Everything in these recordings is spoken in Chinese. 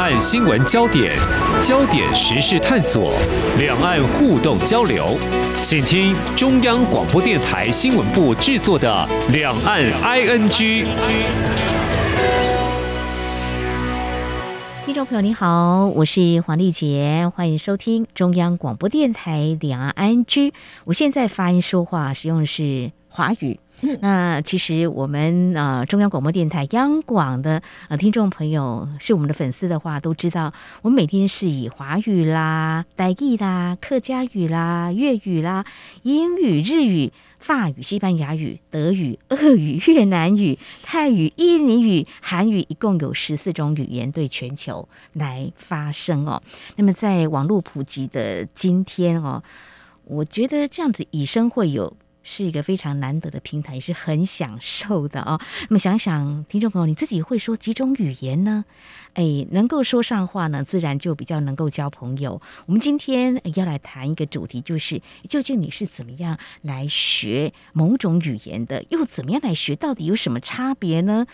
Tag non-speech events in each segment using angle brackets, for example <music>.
岸新闻焦点、焦点时事探索、两岸互动交流，请听中央广播电台新闻部制作的《两岸 ING》。听众朋友，您好，我是黄丽杰，欢迎收听中央广播电台《两岸 ING》。我现在发音说话使用的是华语。那其实我们呃中央广播电台央广的呃听众朋友是我们的粉丝的话，都知道我们每天是以华语啦、台语啦、客家语啦、粤语啦、英语、日语、法语、西班牙语、德语、俄语、越南语、泰语、印尼语、韩语，一共有十四种语言对全球来发声哦。那么在网络普及的今天哦，我觉得这样子以声会友。是一个非常难得的平台，也是很享受的哦。那么想想，听众朋友，你自己会说几种语言呢？哎，能够说上话呢，自然就比较能够交朋友。我们今天要来谈一个主题，就是究竟你是怎么样来学某种语言的，又怎么样来学，到底有什么差别呢？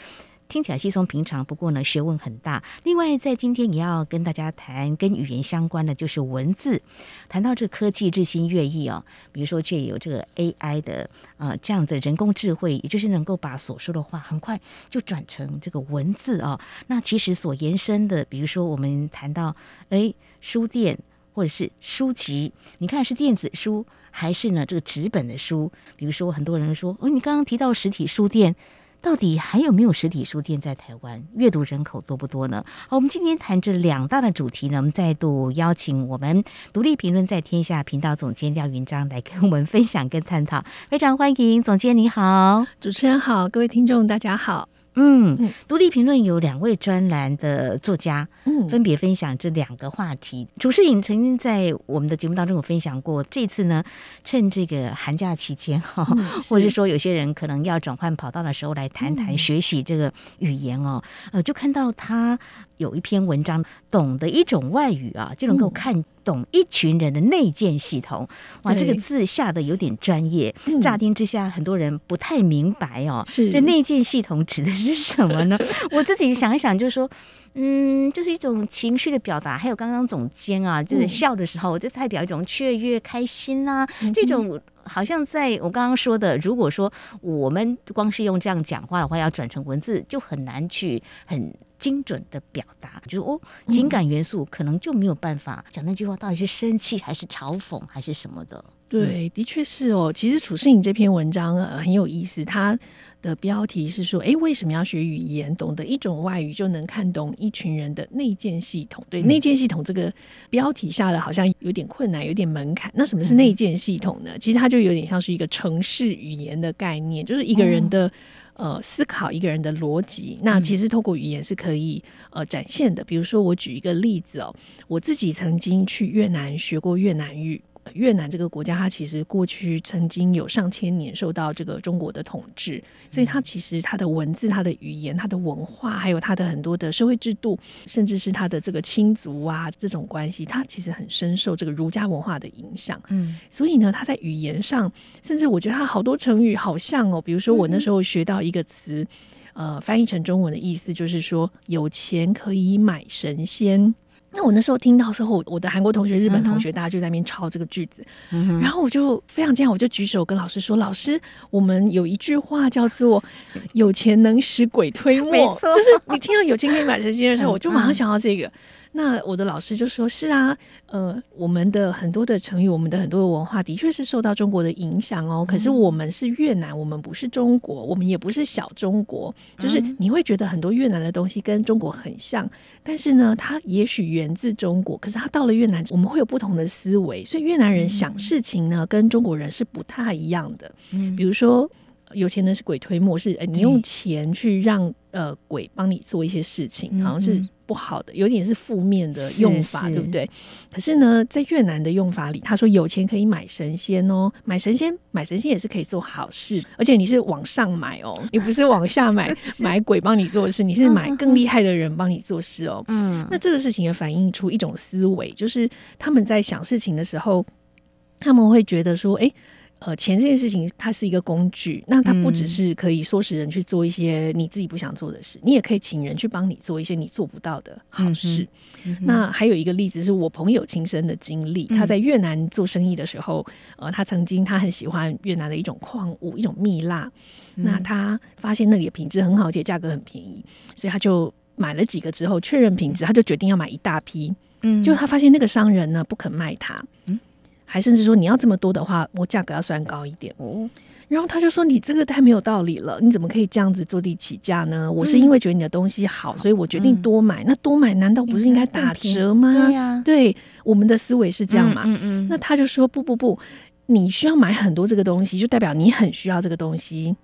听起来稀松平常，不过呢，学问很大。另外，在今天也要跟大家谈跟语言相关的，就是文字。谈到这科技日新月异哦，比如说，却有这个 AI 的呃这样的人工智慧，也就是能够把所说的话很快就转成这个文字哦。那其实所延伸的，比如说我们谈到哎书店或者是书籍，你看是电子书还是呢这个纸本的书？比如说很多人说哦，你刚刚提到实体书店。到底还有没有实体书店在台湾？阅读人口多不多呢？好，我们今天谈这两大的主题呢，我们再度邀请我们独立评论在天下频道总监廖云章来跟我们分享跟探讨，非常欢迎总监，你好，主持人好，各位听众大家好。嗯，独立评论有两位专栏的作家，嗯，分别分享这两个话题。楚世颖曾经在我们的节目当中有分享过，这次呢，趁这个寒假期间哈，嗯、<laughs> 或者是说有些人可能要转换跑道的时候，来谈谈学习这个语言哦，呃，就看到他。有一篇文章，懂得一种外语啊，就能够看懂一群人的内建系统。哇，这个字下的有点专业，乍听之下很多人不太明白哦。是，这内建系统指的是什么呢？<laughs> 我自己想一想，就是说，嗯，就是一种情绪的表达。还有刚刚总监啊，就是笑的时候，就代表一种雀跃、开心啊，这种。好像在我刚刚说的，如果说我们光是用这样讲话的话，要转成文字就很难去很精准的表达，就是哦，情感元素可能就没有办法讲那句话到底是生气还是嘲讽还是什么的。对，的确是哦。其实楚世颖这篇文章呃很有意思，它的标题是说，哎，为什么要学语言？懂得一种外语就能看懂一群人的内建系统。对，内建系统这个标题下的好像有点困难，有点门槛。那什么是内建系统呢？其实它就有点像是一个城市语言的概念，就是一个人的、哦、呃思考，一个人的逻辑。那其实透过语言是可以呃展现的。比如说，我举一个例子哦，我自己曾经去越南学过越南语。越南这个国家，它其实过去曾经有上千年受到这个中国的统治，所以它其实它的文字、它的语言、它的文化，还有它的很多的社会制度，甚至是它的这个亲族啊这种关系，它其实很深受这个儒家文化的影响。嗯，所以呢，它在语言上，甚至我觉得它好多成语好像哦，比如说我那时候学到一个词，呃，翻译成中文的意思就是说，有钱可以买神仙。那我那时候听到时候，我的韩国同学、日本同学，大家就在那边抄这个句子，嗯、然后我就非常惊讶，我就举手跟老师说：“老师，我们有一句话叫做‘有钱能使鬼推磨’，就是你听到‘有钱可以买神仙’的时候，<laughs> 我就马上想到这个。”那我的老师就说：“是啊，呃，我们的很多的成语，我们的很多的文化，的确是受到中国的影响哦。可是我们是越南，我们不是中国，我们也不是小中国。就是你会觉得很多越南的东西跟中国很像，但是呢，它也许源自中国，可是它到了越南，我们会有不同的思维。所以越南人想事情呢，跟中国人是不太一样的。嗯，比如说。”有钱人是鬼推磨，是呃，你用钱去让呃鬼帮你做一些事情，嗯、好像是不好的，有点是负面的用法，对不对？可是呢，在越南的用法里，他说有钱可以买神仙哦，买神仙，买神仙也是可以做好事，而且你是往上买哦，你不是往下买，<laughs> 买鬼帮你做事，你是买更厉害的人帮你做事哦。嗯，那这个事情也反映出一种思维，就是他们在想事情的时候，他们会觉得说，哎。呃，钱这件事情它是一个工具，那它不只是可以唆使人去做一些你自己不想做的事，嗯、你也可以请人去帮你做一些你做不到的好事。嗯、那还有一个例子是我朋友亲身的经历，嗯、他在越南做生意的时候，呃，他曾经他很喜欢越南的一种矿物，一种蜜蜡，嗯、那他发现那里的品质很好，而且价格很便宜，所以他就买了几个之后确认品质，他就决定要买一大批。嗯，就他发现那个商人呢不肯卖他。嗯。还甚至说你要这么多的话，我价格要算高一点哦。然后他就说：“你这个太没有道理了，你怎么可以这样子坐地起价呢？”我是因为觉得你的东西好，所以我决定多买。那多买难道不是应该打折吗？对呀，对，我们的思维是这样嘛。嗯嗯。那他就说：“不不不，你需要买很多这个东西，就代表你很需要这个东西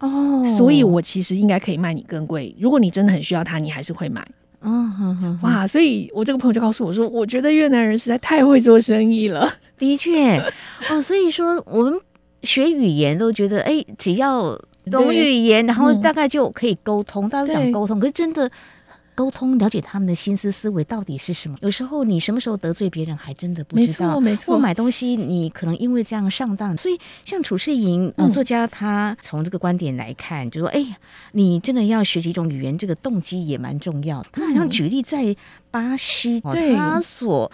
哦。所以我其实应该可以卖你更贵。如果你真的很需要它，你还是会买。”嗯哼哼，哇！所以我这个朋友就告诉我说，我觉得越南人实在太会做生意了。<laughs> 的确，哦，所以说我们学语言都觉得，哎、欸，只要懂语言，然后大概就可以沟通，大家都想沟通，可是真的。沟通，了解他们的心思思维到底是什么？有时候你什么时候得罪别人，还真的不知道。没错，没错。或买东西，你可能因为这样上当。所以，像楚世莹、呃、作家，他从这个观点来看，就说：“哎呀，你真的要学习一种语言，这个动机也蛮重要的。”他好像举例在巴西，对他所。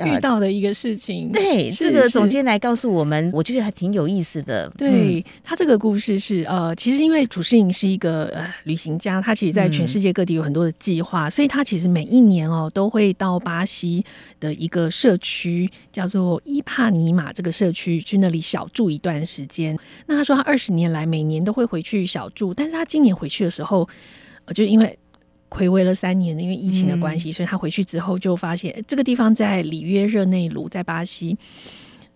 遇到的一个事情，呃、对这个总监来告诉我们，我觉得还挺有意思的。对、嗯、他这个故事是呃，其实因为褚士莹是一个呃旅行家，他其实在全世界各地有很多的计划，嗯、所以他其实每一年哦都会到巴西的一个社区叫做伊帕尼马这个社区去那里小住一段时间。那他说他二十年来每年都会回去小住，但是他今年回去的时候，呃，就因为。睽违了三年，因为疫情的关系，嗯、所以他回去之后就发现这个地方在里约热内卢，在巴西。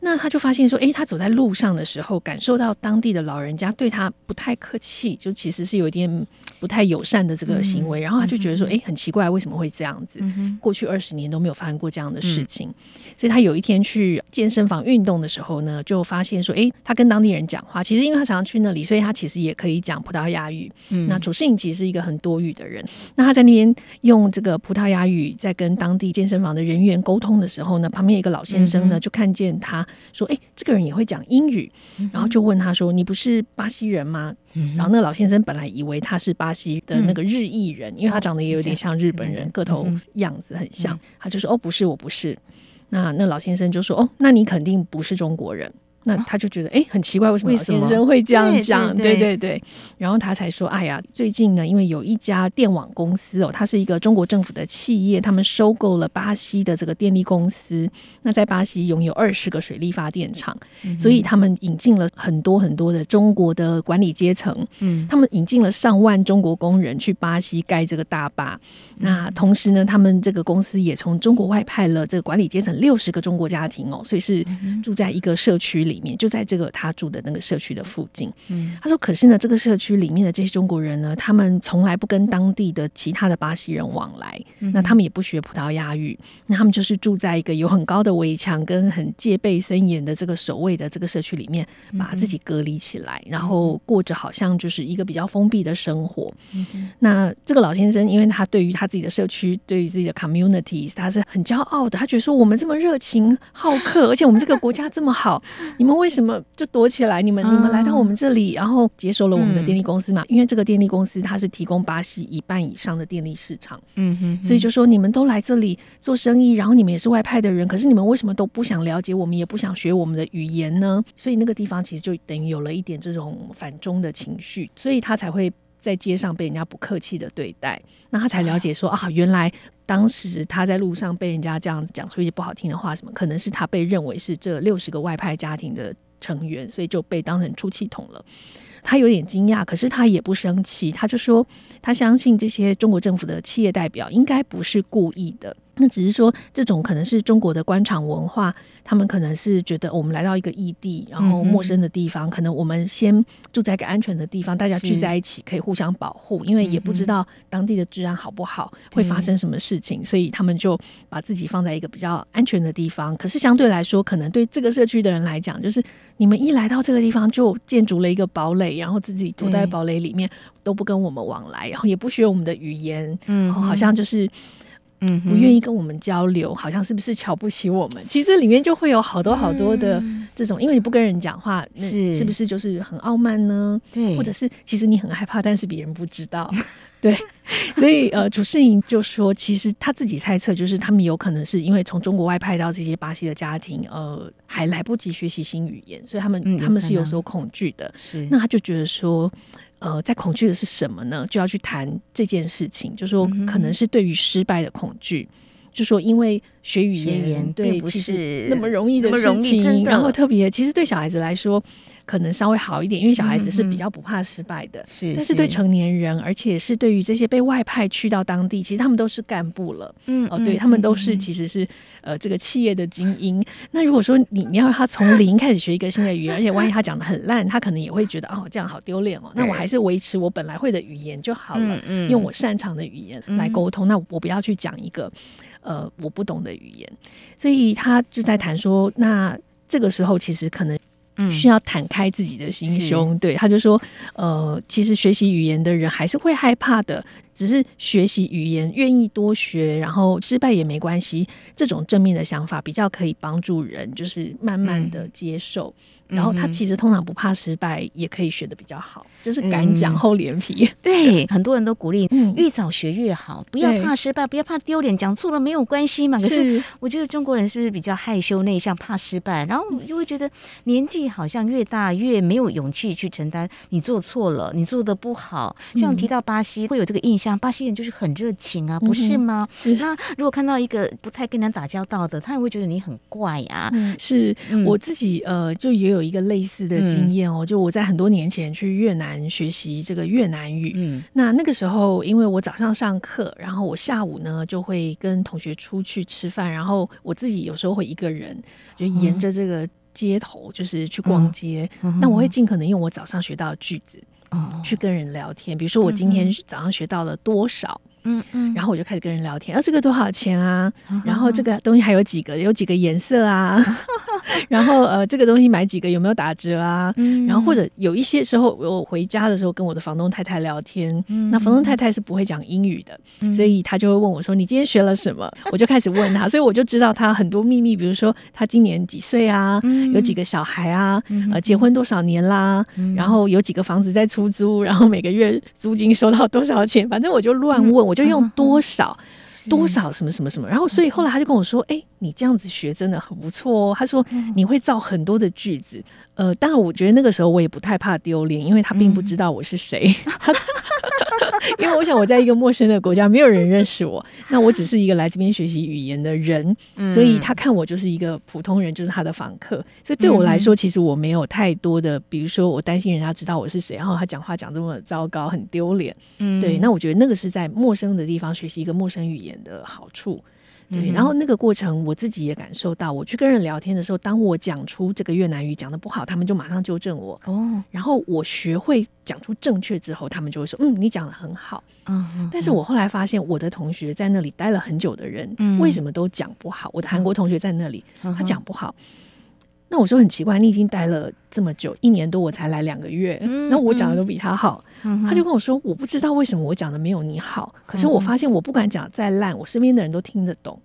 那他就发现说，诶，他走在路上的时候，感受到当地的老人家对他不太客气，就其实是有一点不太友善的这个行为。嗯、然后他就觉得说，诶，很奇怪，为什么会这样子？嗯、过去二十年都没有发生过这样的事情。嗯、所以他有一天去健身房运动的时候呢，就发现说，诶，他跟当地人讲话，其实因为他常常去那里，所以他其实也可以讲葡萄牙语。嗯、那主持人其实是一个很多语的人。那他在那边用这个葡萄牙语在跟当地健身房的人员沟通的时候呢，旁边一个老先生呢，就看见他。说：“哎，这个人也会讲英语。”然后就问他说：“你不是巴西人吗？”然后那个老先生本来以为他是巴西的那个日裔人，因为他长得也有点像日本人，个头样子很像。他就说：“哦，不是，我不是。”那那老先生就说：“哦，那你肯定不是中国人。”那他就觉得哎、欸，很奇怪，为什么老先生会这样讲？对对对，然后他才说，哎呀，最近呢，因为有一家电网公司哦，它是一个中国政府的企业，他们收购了巴西的这个电力公司。那在巴西拥有二十个水力发电厂，嗯、所以他们引进了很多很多的中国的管理阶层。嗯，他们引进了上万中国工人去巴西盖这个大坝。嗯、那同时呢，他们这个公司也从中国外派了这个管理阶层六十个中国家庭哦，所以是住在一个社区里。里面就在这个他住的那个社区的附近。嗯，他说：“可是呢，这个社区里面的这些中国人呢，他们从来不跟当地的其他的巴西人往来。嗯、那他们也不学葡萄牙语。那他们就是住在一个有很高的围墙跟很戒备森严的这个守卫的这个社区里面，把自己隔离起来，嗯、然后过着好像就是一个比较封闭的生活。嗯、那这个老先生，因为他对于他自己的社区，对于自己的 community，他是很骄傲的。他觉得说，我们这么热情好客，而且我们这个国家这么好，你们为什么就躲起来？你们你们来到我们这里，然后接收了我们的电力公司嘛？嗯、因为这个电力公司它是提供巴西一半以上的电力市场，嗯哼，所以就说你们都来这里做生意，然后你们也是外派的人，可是你们为什么都不想了解我们，也不想学我们的语言呢？所以那个地方其实就等于有了一点这种反中的情绪，所以他才会在街上被人家不客气的对待。那他才了解说啊，原来。当时他在路上被人家这样子讲出一些不好听的话，什么可能是他被认为是这六十个外派家庭的成员，所以就被当成出气筒了。他有点惊讶，可是他也不生气，他就说他相信这些中国政府的企业代表应该不是故意的。那只是说，这种可能是中国的官场文化，他们可能是觉得我们来到一个异地，然后陌生的地方，嗯、可能我们先住在一个安全的地方，大家聚在一起可以互相保护，因为也不知道当地的治安好不好，嗯、会发生什么事情，所以他们就把自己放在一个比较安全的地方。可是相对来说，可能对这个社区的人来讲，就是你们一来到这个地方就建筑了一个堡垒，然后自己躲在堡垒里面，都不跟我们往来，然后也不学我们的语言，嗯好像就是。嗯，不愿意跟我们交流，好像是不是瞧不起我们？其实里面就会有好多好多的这种，嗯、因为你不跟人讲话，那是不是就是很傲慢呢？对，或者是其实你很害怕，但是别人不知道。<laughs> 对，所以呃，主持人就说，其实他自己猜测，就是他们有可能是因为从中国外派到这些巴西的家庭，呃，还来不及学习新语言，所以他们、嗯、他们是有所恐惧的。是，那他就觉得说。呃，在恐惧的是什么呢？就要去谈这件事情，就说可能是对于失败的恐惧，嗯、就说因为学语言对不是那么容易的事情，然后特别其实对小孩子来说。可能稍微好一点，因为小孩子是比较不怕失败的。是、嗯，但是对成年人，而且是对于这些被外派去到当地，其实他们都是干部了。嗯，哦，对，他们都是其实是呃这个企业的精英。那如果说你你要让他从零开始学一个新的语言，而且万一他讲的很烂，他可能也会觉得哦这样好丢脸哦。那我还是维持我本来会的语言就好了，嗯，用我擅长的语言来沟通。那我不要去讲一个呃我不懂的语言。所以他就在谈说，那这个时候其实可能。需要坦开自己的心胸，是对，他就说，呃，其实学习语言的人还是会害怕的。只是学习语言，愿意多学，然后失败也没关系。这种正面的想法比较可以帮助人，就是慢慢的接受。嗯、然后他其实通常不怕失败，也可以学的比较好，就是敢讲厚脸皮。嗯、<laughs> 对，很多人都鼓励，越早学越好，不要怕失败，不要怕丢脸，讲错了没有关系嘛。可是我觉得中国人是不是比较害羞内向，怕失败，然后就会觉得年纪好像越大越没有勇气去承担你做错了，你做的不好。像提到巴西，会有这个印象。巴西人就是很热情啊，不是吗？嗯、是。那如果看到一个不太跟人打交道的，他也会觉得你很怪啊。嗯、是、嗯、我自己呃，就也有一个类似的经验哦。嗯、就我在很多年前去越南学习这个越南语，嗯，那那个时候因为我早上上课，然后我下午呢就会跟同学出去吃饭，然后我自己有时候会一个人就沿着这个街头就是去逛。街，那、我会尽可能用我早上学到的句子。哦，去跟人聊天，比如说我今天早上学到了多少。嗯嗯，然后我就开始跟人聊天，啊，这个多少钱啊？然后这个东西还有几个？有几个颜色啊？<laughs> 然后呃，这个东西买几个有没有打折啊？嗯然后或者有一些时候我回家的时候跟我的房东太太聊天，那房东太太是不会讲英语的，所以她就会问我说：“你今天学了什么？” <laughs> 我就开始问他，所以我就知道他很多秘密，比如说他今年几岁啊？有几个小孩啊？呃，结婚多少年啦？然后有几个房子在出租？然后每个月租金收到多少钱？反正我就乱问。我就用多少、多少什么什么什么，然后所以后来他就跟我说：“哎、欸，你这样子学真的很不错哦。”他说：“你会造很多的句子。”呃，当然我觉得那个时候我也不太怕丢脸，因为他并不知道我是谁。嗯 <laughs> 因为我想我在一个陌生的国家，没有人认识我，那我只是一个来这边学习语言的人，所以他看我就是一个普通人，就是他的访客。所以对我来说，其实我没有太多的，比如说我担心人家知道我是谁，然后他讲话讲这么糟糕，很丢脸。嗯，对。那我觉得那个是在陌生的地方学习一个陌生语言的好处。对，然后那个过程我自己也感受到，我去跟人聊天的时候，当我讲出这个越南语讲的不好，他们就马上纠正我。哦，然后我学会讲出正确之后，他们就会说：“嗯，你讲的很好。”嗯，但是我后来发现，我的同学在那里待了很久的人，为什么都讲不好？我的韩国同学在那里，他讲不好。那我说很奇怪，你已经待了这么久，一年多，我才来两个月，那我讲的都比他好。他就跟我说：“我不知道为什么我讲的没有你好，可是我发现我不管讲再烂，我身边的人都听得懂。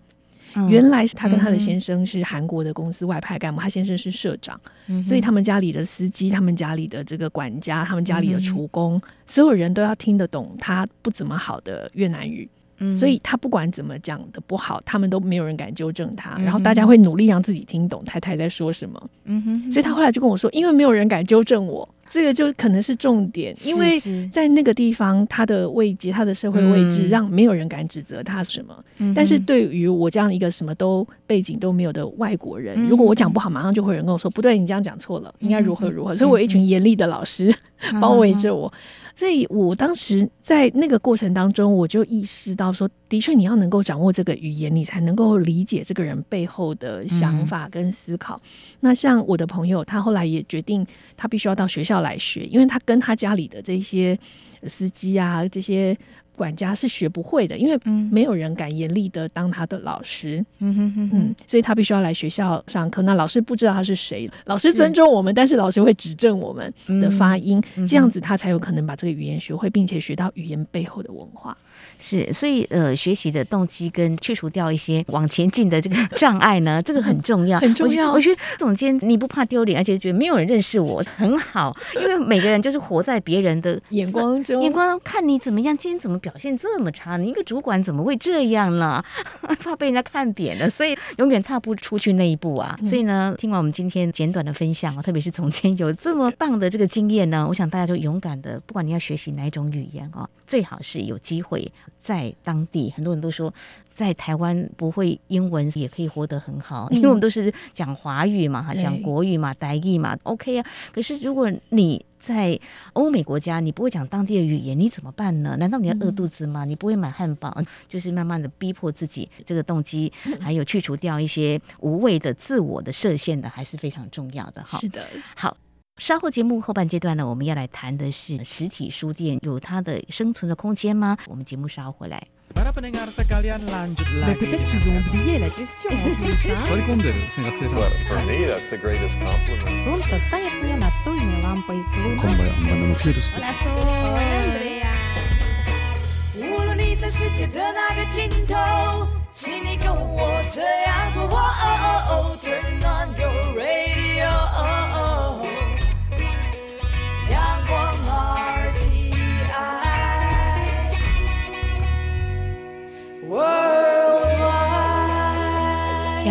原来是他跟他的先生是韩国的公司外派干部，他先生是社长，所以他们家里的司机、他们家里的这个管家、他们家里的厨工，所有人都要听得懂他不怎么好的越南语。所以他不管怎么讲的不好，他们都没有人敢纠正他。然后大家会努力让自己听懂太太在说什么。嗯哼所以他后来就跟我说，因为没有人敢纠正我。这个就可能是重点，因为在那个地方，他的位阶、他的社会位置，让没有人敢指责他什么。嗯、但是对于我这样一个什么都背景都没有的外国人，嗯、如果我讲不好，马上就会有人跟我说：“不对，你这样讲错了，应该如何如何。”所以，我有一群严厉的老师 <laughs> 包围着我。所以我当时在那个过程当中，我就意识到说，的确，你要能够掌握这个语言，你才能够理解这个人背后的想法跟思考。嗯、那像我的朋友，他后来也决定，他必须要到学校来学，因为他跟他家里的这些司机啊，这些管家是学不会的，因为没有人敢严厉的当他的老师。嗯哼哼嗯，所以他必须要来学校上课。那老师不知道他是谁，老师尊重我们，但是老师会指正我们的发音，这样子他才有可能把这个语言学会，并且学到语言背后的文化。是，所以呃，学习的动机跟去除掉一些往前进的这个障碍呢，<laughs> 这个很重要，很重要。我觉得总监你不怕丢脸，而且觉得没有人认识我很好，因为每个人就是活在别人的 <laughs> 眼光中，眼光看你怎么样，今天怎么表现这么差？你一个主管怎么会这样呢？<laughs> 怕被人家看扁了，所以永远踏不出去那一步啊。所以呢，听完我们今天简短的分享啊，特别是总监有这么棒的这个经验呢，我想大家就勇敢的，不管你要学习哪一种语言啊，最好是有机会。在当地，很多人都说，在台湾不会英文也可以活得很好，因为我们都是讲华语嘛，哈，讲国语嘛，台语嘛，OK 啊。可是如果你在欧美国家，你不会讲当地的语言，你怎么办呢？难道你要饿肚子吗？你不会买汉堡，就是慢慢的逼迫自己，这个动机，还有去除掉一些无谓的自我的设限的，还是非常重要的哈。是的，好。稍后节目后半阶段呢，我们要来谈的是实体书店有它的生存的空间吗？我们节目稍后回来。<laughs>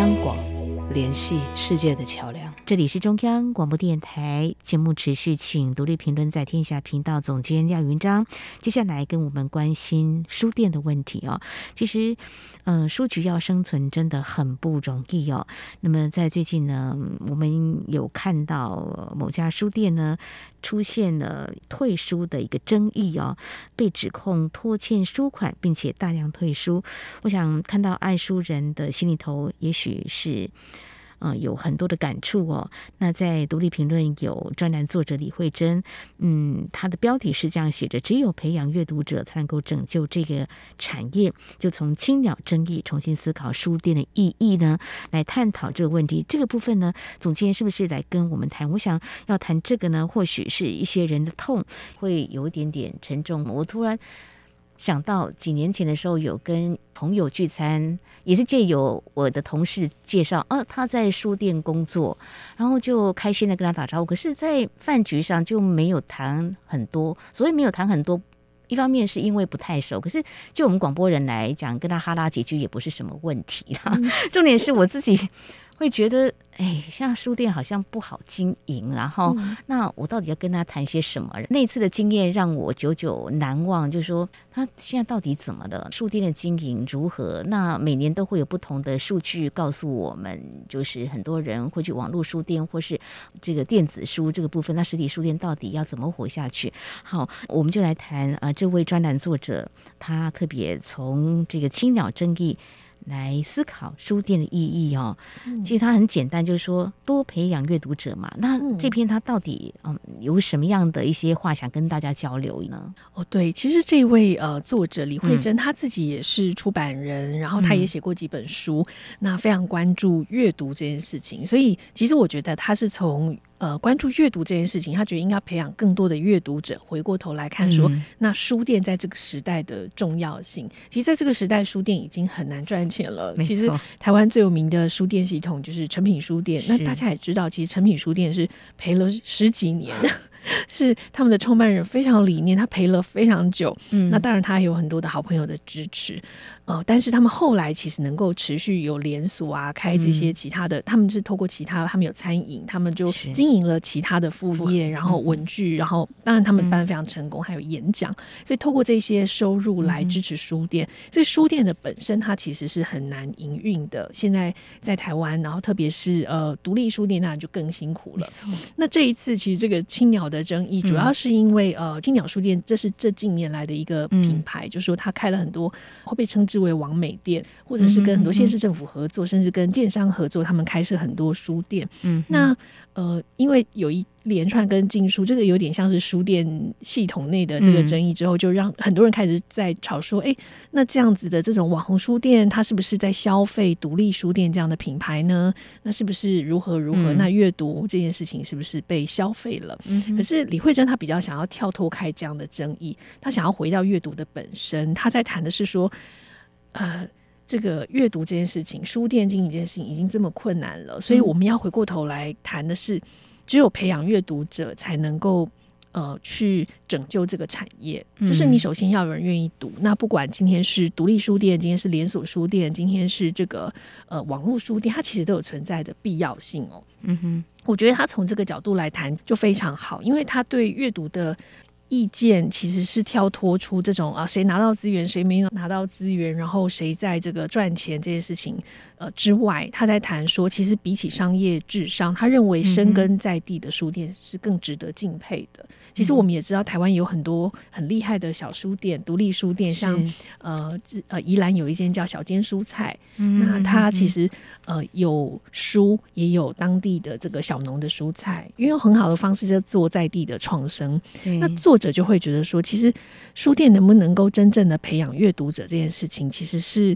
央广联系世界的桥梁。这里是中央广播电台节目，持续请独立评论在天下频道总监廖云章，接下来跟我们关心书店的问题哦。其实，嗯、书局要生存真的很不容易哦。那么在最近呢，我们有看到某家书店呢出现了退书的一个争议哦，被指控拖欠书款，并且大量退书。我想看到爱书人的心里头，也许是。啊、有很多的感触哦。那在独立评论有专栏作者李慧珍，嗯，他的标题是这样写着：“只有培养阅读者，才能够拯救这个产业。”就从青鸟争议重新思考书店的意义呢，来探讨这个问题。这个部分呢，总监是不是来跟我们谈？我想要谈这个呢，或许是一些人的痛，会有一点点沉重。我突然。想到几年前的时候，有跟朋友聚餐，也是借由我的同事介绍，啊，他在书店工作，然后就开心的跟他打招呼。可是，在饭局上就没有谈很多，所以没有谈很多，一方面是因为不太熟，可是就我们广播人来讲，跟他哈拉几句也不是什么问题啦。重点是我自己会觉得。哎，像书店好像不好经营，然后那我到底要跟他谈些什么？那次的经验让我久久难忘，就是说他现在到底怎么了？书店的经营如何？那每年都会有不同的数据告诉我们，就是很多人会去网络书店或是这个电子书这个部分，那实体书店到底要怎么活下去？好，我们就来谈啊，这位专栏作者他特别从这个青鸟争议。来思考书店的意义哦，其实它很简单，就是说多培养阅读者嘛。那这篇它到底嗯有什么样的一些话想跟大家交流呢？哦，对，其实这位呃作者李惠珍，他自己也是出版人，然后他也写过几本书，那非常关注阅读这件事情，所以其实我觉得他是从。呃，关注阅读这件事情，他觉得应该培养更多的阅读者。回过头来看说，嗯、那书店在这个时代的重要性，其实在这个时代，书店已经很难赚钱了。其实台湾最有名的书店系统就是诚品书店。那大家也知道，其实诚品书店是赔了十几年。<laughs> <laughs> 是他们的创办人非常理念，他陪了非常久。嗯，那当然他也有很多的好朋友的支持，呃，但是他们后来其实能够持续有连锁啊，开这些其他的，嗯、他们是透过其他，他们有餐饮，他们就经营了其他的副业，然后文具，然后当然他们办得非常成功，嗯、还有演讲，所以透过这些收入来支持书店。嗯、所以书店的本身它其实是很难营运的。现在在台湾，然后特别是呃独立书店，那就更辛苦了。那这一次其实这个青鸟的争议主要是因为呃，青鸟书店这是这近年来的一个品牌，就是说他开了很多会被称之为王美店，或者是跟很多县市政府合作，甚至跟建商合作，他们开设很多书店。嗯，那呃，因为有一连串跟禁书，这个有点像是书店系统内的这个争议之后，就让很多人开始在吵说，哎、嗯，那这样子的这种网红书店，它是不是在消费独立书店这样的品牌呢？那是不是如何如何？嗯、那阅读这件事情是不是被消费了？嗯、可是李慧珍她比较想要跳脱开这样的争议，她想要回到阅读的本身，她在谈的是说，呃。这个阅读这件事情，书店经营这件事情已经这么困难了，所以我们要回过头来谈的是，只有培养阅读者，才能够呃去拯救这个产业。就是你首先要有人愿意读，那不管今天是独立书店，今天是连锁书店，今天是这个呃网络书店，它其实都有存在的必要性哦。嗯哼，我觉得他从这个角度来谈就非常好，因为他对阅读的。意见其实是跳脱出这种啊，谁拿到资源，谁没有拿到资源，然后谁在这个赚钱这件事情呃之外，他在谈说，其实比起商业至上，他认为深耕在地的书店是更值得敬佩的。其实我们也知道，台湾有很多很厉害的小书店、独立书店，像是呃呃宜兰有一间叫小间蔬菜，嗯、那它其实呃有书，也有当地的这个小农的蔬菜，因为有很好的方式在做在地的创生。那作者就会觉得说，其实书店能不能够真正的培养阅读者这件事情，其实是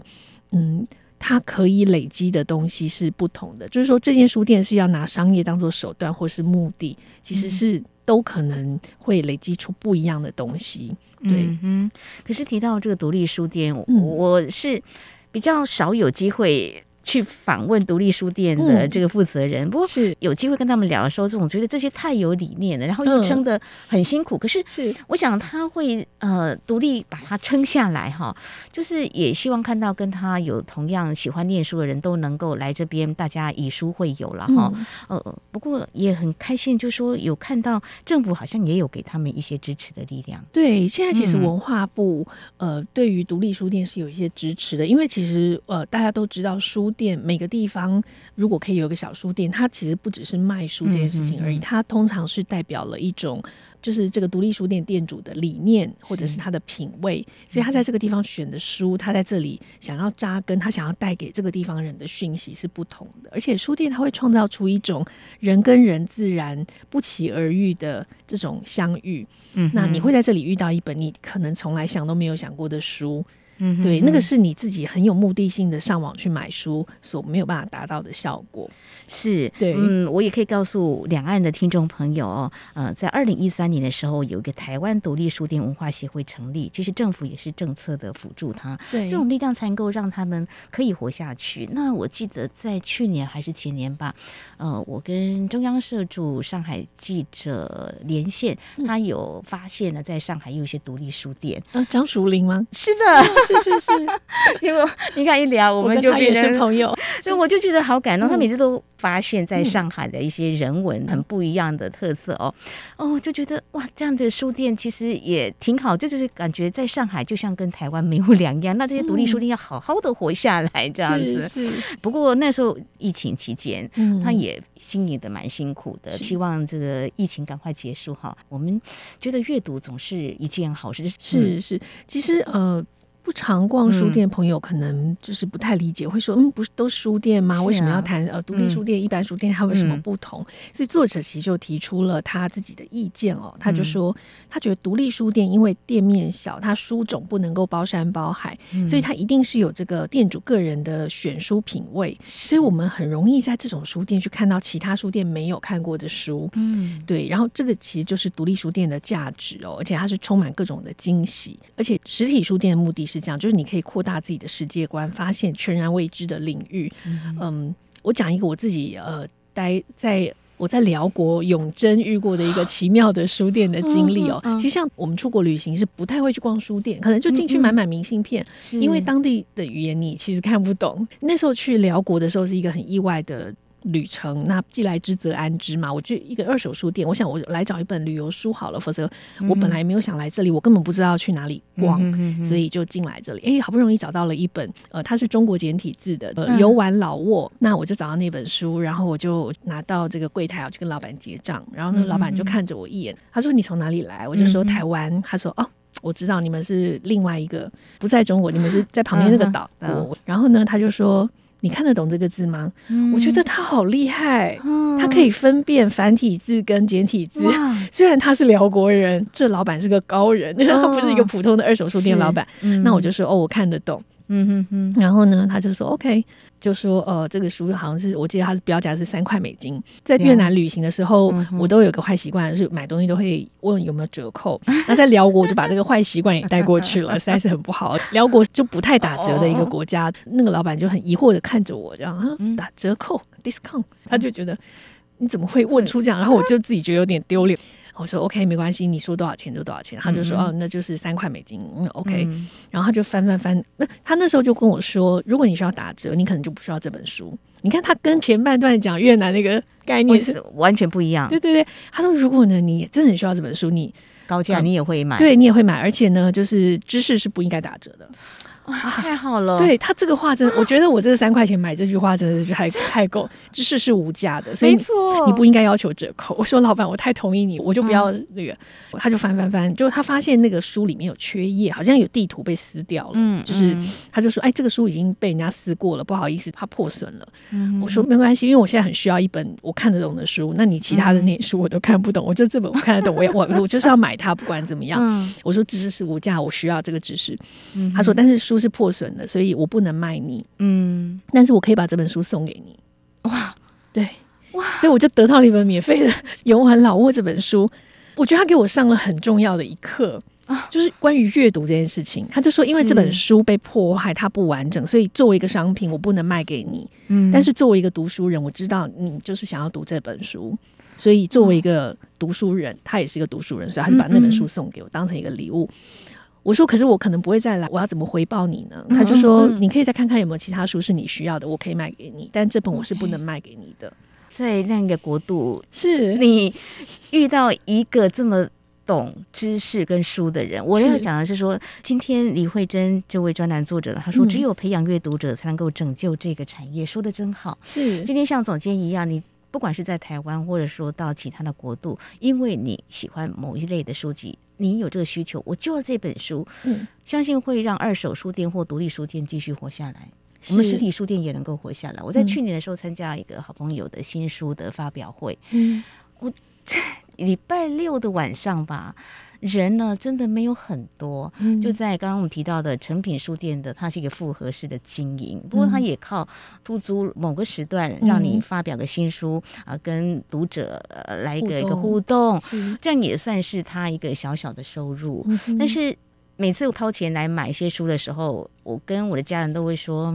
嗯，它可以累积的东西是不同的。就是说，这间书店是要拿商业当做手段或是目的，其实是。都可能会累积出不一样的东西，对。嗯，可是提到这个独立书店，嗯、我是比较少有机会。去访问独立书店的这个负责人，嗯、不过是有机会跟他们聊的时候，总觉得这些太有理念了，然后又撑得很辛苦。嗯、可是，是我想他会呃独立把它撑下来哈，就是也希望看到跟他有同样喜欢念书的人都能够来这边，大家以书会友了哈。嗯、呃，不过也很开心，就是说有看到政府好像也有给他们一些支持的力量。对，现在其实文化部、嗯、呃对于独立书店是有一些支持的，因为其实呃大家都知道书。店每个地方如果可以有个小书店，它其实不只是卖书这件事情而已，它通常是代表了一种就是这个独立书店店主的理念或者是他的品味，所以他在这个地方选的书，他在这里想要扎根，他想要带给这个地方人的讯息是不同的。而且书店它会创造出一种人跟人自然不期而遇的这种相遇。嗯，那你会在这里遇到一本你可能从来想都没有想过的书。嗯，对，那个是你自己很有目的性的上网去买书所没有办法达到的效果。是，对，嗯，我也可以告诉两岸的听众朋友哦，呃，在二零一三年的时候，有一个台湾独立书店文化协会成立，其实政府也是政策的辅助他，对，这种力量才能够让他们可以活下去。那我记得在去年还是前年吧，呃，我跟中央社驻上海记者连线，他有发现了在上海有一些独立书店。嗯，张淑玲吗？是的。<laughs> 是是是，<laughs> 结果你看一聊，我们就变成朋友，<laughs> 所以我就觉得好感动。他每次都发现在上海的一些人文很不一样的特色哦，哦，就觉得哇，这样的书店其实也挺好，这就是感觉在上海就像跟台湾没有两样。那这些独立书店要好好的活下来，这样子。是。不过那时候疫情期间，他也经营的蛮辛苦的，希望这个疫情赶快结束哈。我们觉得阅读总是一件好事。是是，其实呃。不常逛书店，朋友可能就是不太理解，嗯、会说：“嗯，不是都书店吗？啊、为什么要谈呃独立书店、嗯、一般书店它有什么不同？”嗯、所以作者其实就提出了他自己的意见哦，他就说他觉得独立书店因为店面小，他书种不能够包山包海，嗯、所以他一定是有这个店主个人的选书品味，所以我们很容易在这种书店去看到其他书店没有看过的书。嗯，对，然后这个其实就是独立书店的价值哦，而且它是充满各种的惊喜，而且实体书店的目的是。讲就是你可以扩大自己的世界观，发现全然未知的领域。嗯，嗯，我讲一个我自己呃待在我在辽国永贞遇过的一个奇妙的书店的经历哦。其实像我们出国旅行是不太会去逛书店，可能就进去买买明信片，因为当地的语言你其实看不懂。那时候去辽国的时候是一个很意外的。旅程，那既来之则安之嘛。我去一个二手书店，我想我来找一本旅游书好了，否则我本来没有想来这里，我根本不知道去哪里逛，嗯、哼哼所以就进来这里。哎、欸，好不容易找到了一本，呃，它是中国简体字的《呃、游玩老挝》，嗯、那我就找到那本书，然后我就拿到这个柜台，我去跟老板结账，然后那个老板就看着我一眼，他说：“你从哪里来？”我就说：“台湾。嗯”他说：“哦，我知道你们是另外一个不在中国，你们是在旁边那个岛。嗯”然后呢，他就说。你看得懂这个字吗？嗯我觉得他好厉害，嗯他可以分辨繁体字跟简体字。<laughs> 虽然他是辽国人，这老板是个高人，<laughs> 他不是一个普通的二手书店老板。嗯那我就说哦，我看得懂。嗯哼哼，然后呢，他就说 OK，就说呃，这个书好像是我记得它是标价是三块美金。在越南旅行的时候，我都有个坏习惯，是买东西都会问有没有折扣。那在辽国，我就把这个坏习惯也带过去了，<laughs> 实在是很不好。辽国就不太打折的一个国家，那个老板就很疑惑的看着我，这样打折扣 discount，他就觉得你怎么会问出这样？然后我就自己觉得有点丢脸。我说 OK，没关系，你说多少钱就多少钱。他就说、哦，那就是三块美金。嗯，OK。嗯然后他就翻翻翻，那他那时候就跟我说，如果你需要打折，你可能就不需要这本书。你看他跟前半段讲越南那个概念是，是完全不一样。对对对。他说，如果呢你真的很需要这本书，你高价你也会买，对你也会买，而且呢，就是知识是不应该打折的。哇，<laughs> 太好了。对他这个话真的，我觉得我这个三块钱买这句话真的是还 <laughs> 太够，知识是无价的，所以没错，你不应该要求折扣。我说老板，我太同意你，我就不要那个。他就翻翻翻，就他发现那个书里面有缺页，好像有地图被撕掉了。嗯就是嗯他就说，哎，这个书已经被人家撕过了，不好意思，它破损了。嗯我说没关系，因为我现在很需要一本我看得懂的书。那你其他的那些书我都看不懂，我就这本我看得懂，我也我我 <laughs> 就是要买它，不管怎么样。嗯我说知识是无价，我需要这个知识。嗯他说，但是书是破损的，所以我不能卖你，嗯但是我可以把这本书送给你。哇对，哇，所以我就得到了一本免费的《永恒老挝》这本书。我觉得他给我上了很重要的一课啊就是关于阅读这件事情。他就说，因为这本书被破坏，它不完整，所以作为一个商品，我不能卖给你。嗯但是作为一个读书人，我知道你就是想要读这本书，所以作为一个读书人，他也是一个读书人，所以他就把那本书送给我，当成一个礼物。我说，可是我可能不会再来，我要怎么回报你呢？他就说，你可以再看看有没有其他书是你需要的，我可以卖给你，但这本我是不能卖给你的。在那个国度，是。你遇到一个这么懂知识跟书的人，我要讲的是说，今天李慧珍这位专栏作者，他说，嗯只有培养阅读者，才能够拯救这个产业，说的真好。是。今天像总监一样，你不管是在台湾，或者说到其他的国度，因为你喜欢某一类的书籍，你有这个需求，我就要这本书，嗯，相信会让二手书店或独立书店继续活下来。我们实体书店也能够活下来。我在嗯去年的时候参加一个好朋友的新书的发表会，嗯我 <laughs> 礼拜六的晚上吧，人呢真的没有很多。嗯就在刚刚我们提到的成品书店的，它是一个复合式的经营，不过它也靠出租某个时段让你发表个新书啊、呃，跟读者呃来一个一个互动，这样也算是它一个小小的收入。嗯但是每次我掏钱来买一些书的时候，我跟我的家人都会说，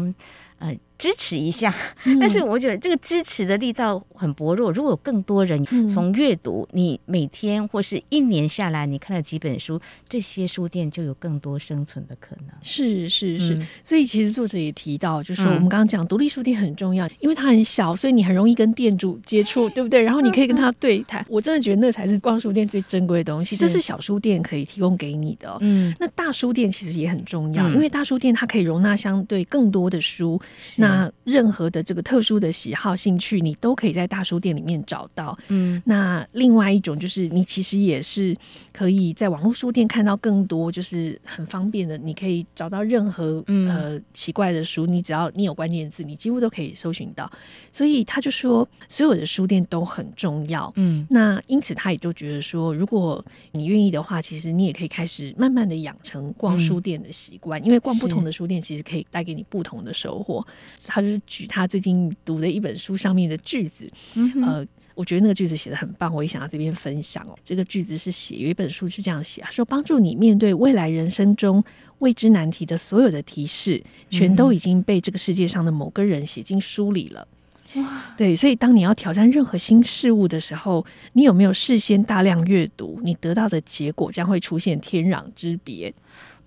呃，支持一下。嗯但是我觉得这个支持的力道很薄弱。如果有更多人嗯从阅读，你每天或是一年下来，你看了几本书，这些书店就有更多生存的可能。是是是，嗯所以其实作者也提到，就是说嗯我们刚刚讲独立书店很重要，因为它很小，所以你很容易跟店主接触，对不对？然后你可以跟他对谈。我真的觉得那才是逛书店最珍贵的东西，这是小书店可以提供给你的哦。嗯，那大书店其实也很重要，嗯因为大书店它可以容纳相对更多的书，那任何的这个特殊的喜好、兴趣，你都可以在大书店里面找到。嗯那另外一种就是，你其实也是可以在网络书店看到更多，就是很方便的，你可以找到任何、嗯呃奇怪的书，你只要你有关键字，你几乎都可以搜寻到。所以他就说，所有的书店都很重要。嗯那因此，他也就觉得说，如果你愿意的话，其实你也可以开始慢慢的养成逛书店的习惯，因为逛不同的书店，其实可以带给你不同的收获。他就是举他最近读的一本书上面的句子，嗯呃，我觉得那个句子写的很棒，我也想要这边分享哦。这个句子是写有一本书是这样写，他说帮助你面对未来人生中未知难题的所有的提示，全都已经被这个世界上的某个人写进书里了。哇，对，所以当你要挑战任何新事物的时候，你有没有事先大量阅读？你得到的结果将会出现天壤之别。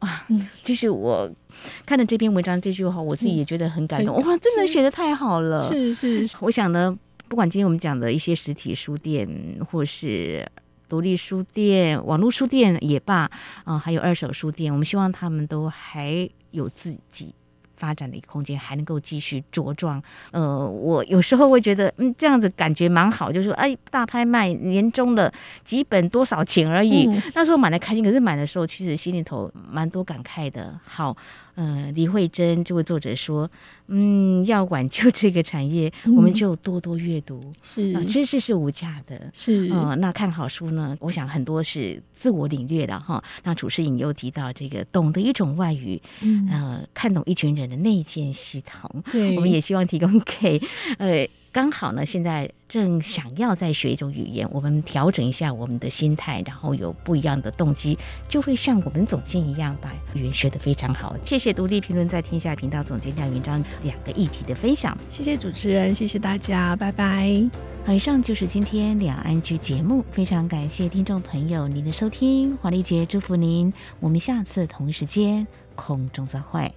哇嗯，其实我看了这篇文章这句话，我自己也觉得很感动。很哇，真的写的太好了。是是是，我想呢，不管今天我们讲的一些实体书店，或是独立书店、网络书店也罢，啊、还有二手书店，我们希望他们都还有自己发展的一个空间，还能够继续茁壮。呃，我有时候会觉得，嗯，这样子感觉蛮好，就是说，哎，大拍卖年终的几本多少钱而已，嗯、那时候买的开心，可是买的时候其实心里头蛮多感慨的。好。呃，李慧珍这位作者说，嗯，要挽救这个产业，嗯、我们就多多阅读，是、呃、知识是无价的，是呃，那看好书呢，我想很多是自我领略的哈。那主持人又提到这个懂得一种外语，嗯，呃，看懂一群人的内建系统，对，我们也希望提供给呃。刚好呢，现在正想要再学一种语言，我们调整一下我们的心态，然后有不一样的动机，就会像我们总监一样把语言学得非常好。谢谢独立评论在天下频道总监廖云章两个议题的分享，谢谢主持人，谢谢大家，拜拜。好，以上就是今天两岸 ING 节目，非常感谢听众朋友您的收听，黄丽杰祝福您，我们下次同一时间空中再会。